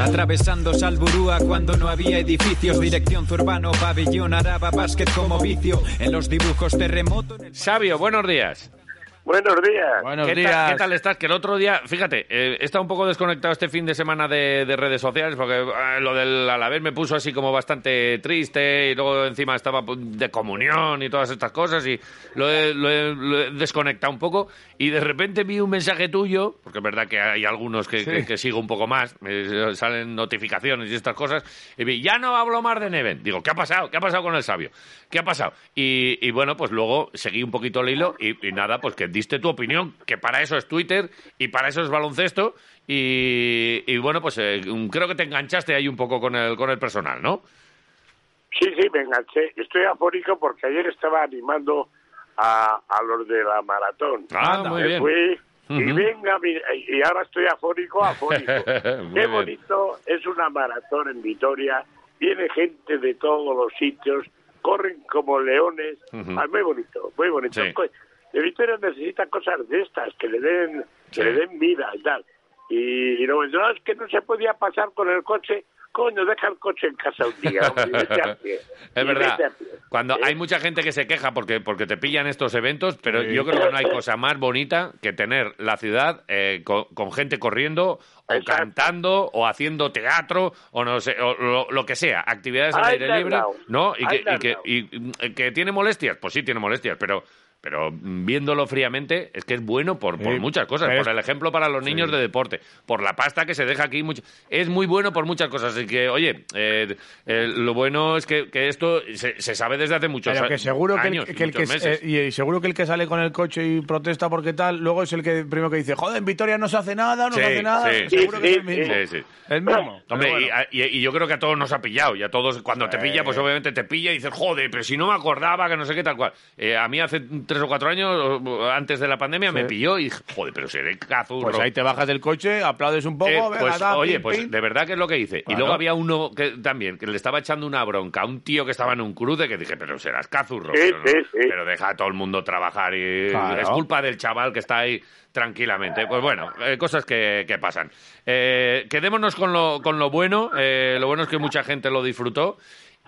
Atravesando Salburúa cuando no había edificios, dirección Zurbano, pabellón, araba, básquet como vicio, en los dibujos terremoto... Sabio, buenos días. Buenos días. Buenos ¿Qué días. Tal, ¿Qué tal estás? Que el otro día, fíjate, eh, he estado un poco desconectado este fin de semana de, de redes sociales porque eh, lo del Alavés me puso así como bastante triste y luego encima estaba de comunión y todas estas cosas y lo he, lo he, lo he desconectado un poco y de repente vi un mensaje tuyo, porque es verdad que hay algunos que, sí. que, que sigo un poco más, me salen notificaciones y estas cosas, y vi, ya no hablo más de Neven. Digo, ¿qué ha pasado? ¿Qué ha pasado con el sabio? ¿Qué ha pasado? Y, y bueno, pues luego seguí un poquito el hilo y, y nada, pues que diste tu opinión, que para eso es Twitter y para eso es baloncesto. Y, y bueno, pues eh, creo que te enganchaste ahí un poco con el, con el personal, ¿no? Sí, sí, me enganché. Estoy afónico porque ayer estaba animando a, a los de la maratón. Ah, muy bien. Fui, uh -huh. Y venga, y ahora estoy afónico, afónico. Qué bien. bonito es una maratón en Vitoria. Viene gente de todos los sitios, corren como leones. Uh -huh. ah, muy bonito, muy bonito. Sí. De Vitoria necesita cosas de estas, que le den, Sí. que le den vida y tal. Y, y no, no, es que no se podía pasar con el coche. Coño, deja el coche en casa un día. hombre. Es verdad. Cuando ¿Eh? hay mucha gente que se queja porque, porque te pillan estos eventos, pero yo creo que no hay cosa más bonita que tener la ciudad eh, con, con gente corriendo o Exacto. cantando o haciendo teatro o no sé, o lo, lo que sea, actividades al aire libre. ¿no? Y que, y que, mm, que tiene molestias, pues sí tiene molestias, pero pero viéndolo fríamente es que es bueno por, por Sí, muchas cosas, por el ejemplo para los niños de deporte, por la pasta que se deja aquí, mucho, es muy bueno por muchas cosas. Así que, oye, eh, eh, lo bueno es que, que esto se, se sabe desde hace muchos Pero que seguro que, el- años, que el que meses. eh, y seguro que el que sale con el coche y protesta porque tal, luego es el que primero que dice, joder, en Vitoria no se hace nada, no Sí, se hace nada. sí, seguro sí, que es el mismo. El mismo. Hombre, bueno. a- y- y yo creo que a todos nos ha pillado. Y a todos, cuando te pilla, pues obviamente te pilla y dices, joder, pero si no me acordaba, que no sé qué, tal cual. Eh, a mí hace tres o cuatro años, antes de la pandemia, me pilló y dije, joder, pero seré cazurro. Pues ahí te bajas del coche, aplaudes un poco, Eh, venga, pues, da, oye, pim, pues pim. de verdad que es lo que hice. Y luego había uno que también, que le estaba echando una bronca a un tío que estaba en un cruce que dije, pero serás cazurro. Sí, pero, no, sí, sí. pero deja a todo el mundo trabajar y Claro. es culpa del chaval que está ahí tranquilamente. Pues bueno, eh, cosas que, que pasan. Eh, quedémonos con lo, con lo bueno. Eh, lo bueno es que mucha gente lo disfrutó.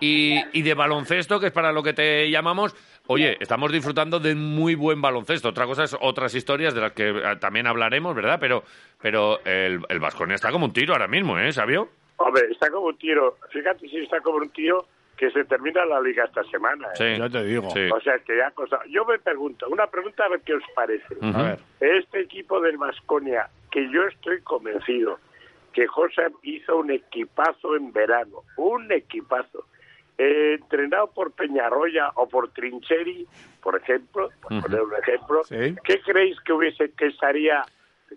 Y, y de baloncesto, que es para lo que te llamamos, oye, estamos disfrutando de muy buen baloncesto. Otra cosa es otras historias de las que eh, también hablaremos, ¿verdad? Pero, pero el, el Vasconia está como un tiro ahora mismo, ¿eh? ¿Sabio? Hombre, está como un tiro. Fíjate si está como un tiro que se termina la liga esta semana. ¿eh? Sí. Ya te digo. Sí. O sea, que ya cosa. Yo me pregunto, una pregunta a ver qué os parece. A ver. Este equipo del Vasconia, que yo estoy convencido que José hizo un equipazo en verano, un equipazo, eh, entrenado por Peñarroya o por Trincheri, por ejemplo, por poner un ejemplo, Sí. ¿qué creéis que hubiese que estaría,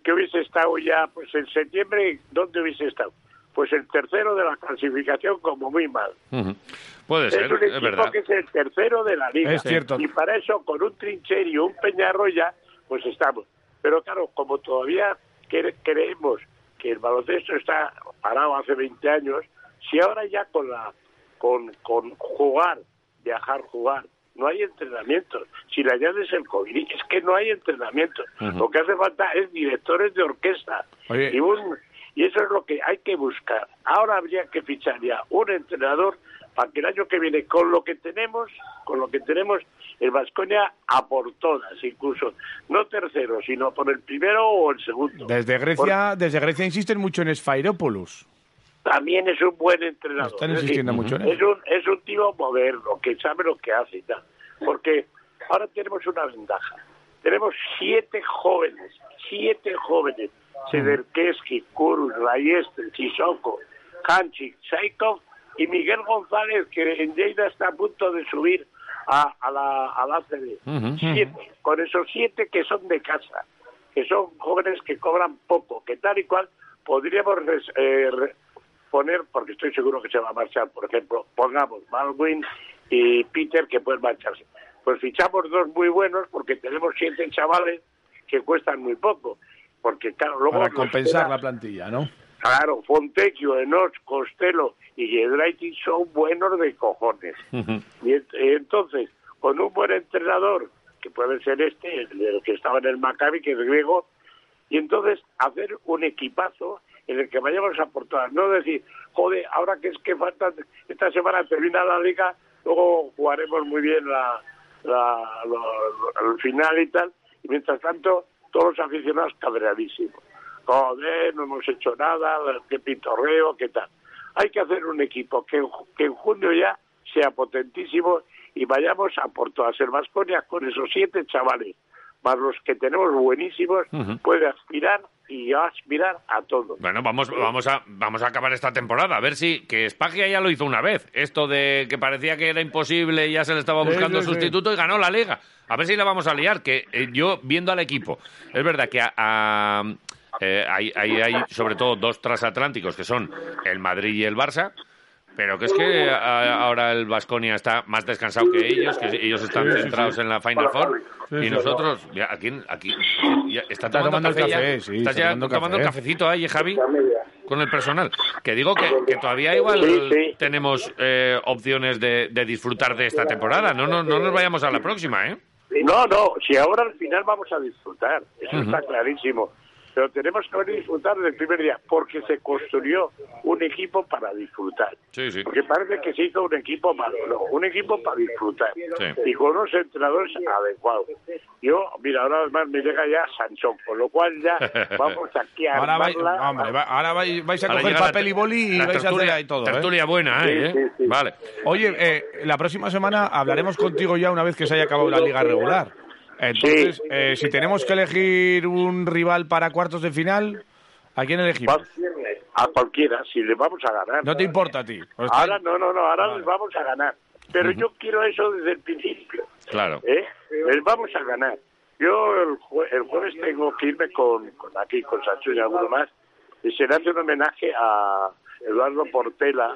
que hubiese estado ya, pues en septiembre, dónde hubiese estado? Pues el tercero de la clasificación como muy mal. Ujú. Puede ser, Es un es equipo verdad. que es el tercero de la liga. Es cierto. Y para eso, con un Trincheri y un Peñarroya, pues estamos. Pero claro, como todavía cre- creemos que el baloncesto está parado hace 20 años, si ahora ya con la con, con jugar, viajar, jugar, no hay entrenamientos. Si la llave es el COVID, es que no hay entrenamientos. Lo que hace falta es directores de orquesta. Oye. Y, un- y eso es lo que hay que buscar. Ahora habría que fichar ya un entrenador para que el año que viene, con lo que tenemos, con lo que tenemos, el Vasconia a por todas, incluso no tercero, sino por el primero o el segundo. Desde Grecia, desde Grecia insisten mucho en Sfairopoulos. También es un buen entrenador. Están Es insistiendo decir, mucho en es un, es un tío moderno, que sabe lo que hace y tal. Porque ahora tenemos una ventaja. Tenemos siete jóvenes, siete jóvenes. Sederkeski, Kurus, Rayeste, Chisoko, Hanchik, Saikov y Miguel González, que en Lleida está a punto de subir a, a la, a la ACB. Ujú. Siete. Con esos siete que son de casa, que son jóvenes que cobran poco, que tal y cual podríamos res- eh, poner, porque estoy seguro que se va a marchar, por ejemplo, pongamos Baldwin y Peter que pueden marcharse. Pues fichamos dos muy buenos porque tenemos siete chavales que cuestan muy poco. Porque, claro, luego. Para compensar la plantilla, ¿no? Claro, Fontecchio, Enoch, Costello y Giedraitis son buenos de cojones. Y ent- entonces, con un buen entrenador, que puede ser este, el, el que estaba en el Maccabi, que es griego, y entonces hacer un equipazo en el que vayamos a por todas. No decir, joder, ahora que es que falta, esta semana termina la liga, luego jugaremos muy bien la, la, el final y tal, y mientras tanto, todos los aficionados cabreadísimos. Joder, no hemos hecho nada, qué pitorreo, qué tal. Hay que hacer un equipo que, que en junio ya sea potentísimo y vayamos a por todas. El Vasconia con esos siete chavales, más los que tenemos buenísimos, puede aspirar y aspirar a todo. Bueno, vamos, vamos, a, vamos a acabar esta temporada. A ver si. Que Spagia ya lo hizo una vez. Esto de que parecía que era imposible y ya se le estaba buscando sí, sí. sustituto y ganó la liga. A ver si la vamos a liar. Que eh, yo, viendo al equipo, es verdad que a- a- eh, hay, hay, hay sobre todo dos transatlánticos que son el Madrid y el Barça. Pero que es que a- ahora el Vasconia está más descansado que ellos, que ellos están Sí, sí, centrados sí. en la Final Four. Sí, y sí. nosotros, ya, aquí, aquí ya está, Está tomando, tomando el café, ya? café, sí, Estás está ya tomando tomando café. cafecito ahí, Javi, con el personal. Que digo que, que todavía igual Sí, sí. tenemos eh, opciones de, de disfrutar de esta temporada. No, no, no nos vayamos a la próxima, ¿eh? No, no, si ahora al final vamos a disfrutar, eso está clarísimo. Pero tenemos que haber disfrutar del primer día, porque se construyó un equipo para disfrutar. Sí, sí. Porque parece que se hizo un equipo malo, no, un equipo para disfrutar. Sí. Y con unos entrenadores adecuados. Yo, mira, ahora además me llega ya Sanchón, con lo cual ya vamos aquí a Ahora, vais, armarla. hombre, va- ahora vais, vais a Ahora coger papel y boli y la vais a hacer ahí todo. ¿eh? Tertulia buena, ¿eh? sí, sí. Vale. Oye, eh, la próxima semana hablaremos contigo ya una vez que se haya acabado la liga regular. Entonces, Sí. eh, si tenemos que elegir un rival para cuartos de final, ¿a quién elegimos? A cualquiera, si le vamos a ganar. No te importa a ti. Pues Ahora no, no, no, ahora Vale. les vamos a ganar. Pero yo quiero eso desde el principio. Claro. ¿eh? Les vamos a ganar. Yo el, jue- el jueves tengo que irme con, con aquí, con Sancho y alguno más, y se le hace un homenaje a Eduardo Portela,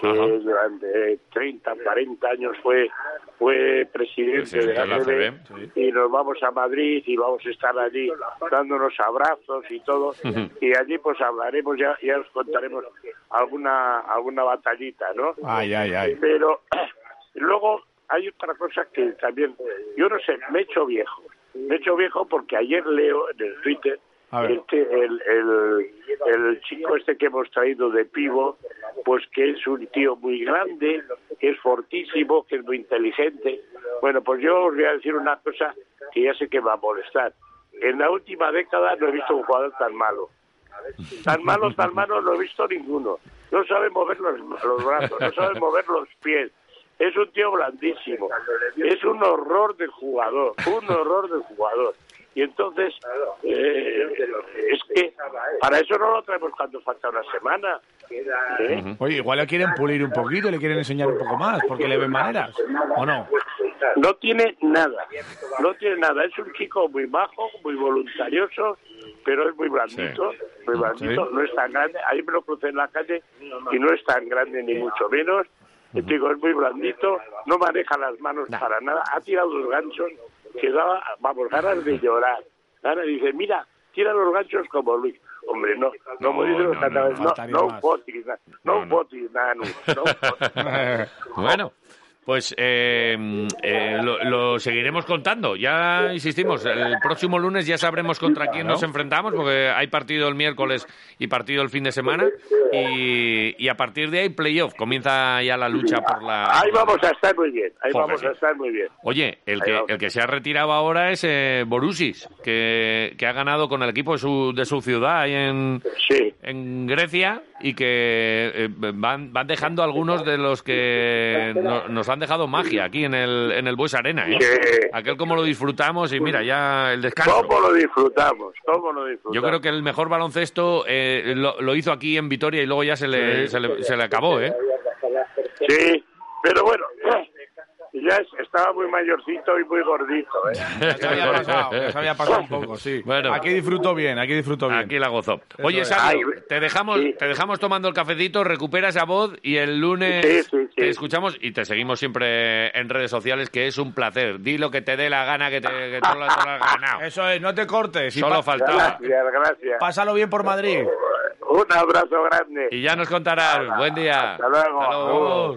que durante 30, 40 años fue fue presidente de la ACB, y nos vamos a Madrid y vamos a estar allí dándonos abrazos y todo y allí pues hablaremos ya ya os contaremos alguna alguna batallita no Ay, ay, ay. pero luego hay otra cosa que también, yo no sé, me he hecho viejo. Me he hecho viejo porque ayer leo en el Twitter Este, el, el, el chico este que hemos traído de Pivo, pues que es un tío muy grande, que es fortísimo, que es muy inteligente. Bueno, pues yo os voy a decir una cosa que ya sé que va a molestar. En la última década no he visto un jugador tan malo. Tan malo, tan malo no he visto ninguno. No sabe mover los, los brazos, no sabe mover los pies. Es un tío blandísimo. Es un horror de jugador, un horror de jugador. Y entonces, eh, es que para eso no lo traemos cuando falta una semana. ¿eh? Oye, igual le quieren pulir un poquito, le quieren enseñar un poco más, porque le ven maneras. ¿O no? No tiene nada, no tiene nada. Es un chico muy majo, muy voluntarioso, pero es muy blandito, muy blandito. Sí. No es tan grande. Ahí me lo crucé en la calle y no es tan grande ni mucho menos. Te digo, es muy blandito, no maneja las manos para nada. Ha tirado los ganchos que daba, vamos, ganas de llorar. Ganas, dice, mira, tira los ganchos como Luis. Hombre, no, como No, dicen los no, no, no, no, No, no, no. no pues eh, eh, lo, lo seguiremos contando. Ya insistimos, el próximo lunes ya sabremos contra quién nos enfrentamos, porque hay partido el miércoles y partido el fin de semana. Y, y a partir de ahí, playoff. Comienza ya la lucha por la. Ahí vamos a estar muy bien, ahí Joder, vamos sí. a estar muy bien. Oye, el que, el que se ha retirado ahora es eh, Borussis, que, que ha ganado con el equipo de su, de su ciudad ahí en, Sí. en Grecia y que eh, van, van dejando algunos de los que no- nos han dejado magia aquí en el, en el Bues Arena. ¿eh? Sí. Aquel como lo disfrutamos y mira, ya el descanso. ¿Cómo lo disfrutamos? ¿Cómo lo disfrutamos? Yo creo que el mejor baloncesto eh, lo, lo hizo aquí en Vitoria y luego ya se le, se le, se le acabó. ¿eh? Sí, pero bueno, ya estaba muy mayorcito y muy gordito. ¿eh? Ya se había pasado, ya se había pasado un poco, sí. Bueno. Aquí disfruto bien, aquí disfruto bien. Aquí la gozó. Oye. Sabio, Ay, te dejamos, sí. te dejamos tomando el cafecito, recupera esa voz y el lunes Sí, sí, sí. te escuchamos y te seguimos siempre en redes sociales, que es un placer. Di lo que te dé la gana, que, te, que tú lo, has ganado. Eso es, no te cortes. Solo faltaba. Gracias, gracias. Pásalo bien por Madrid. Un abrazo grande. Y ya nos contarás. Buen día. Hasta luego. Hasta luego.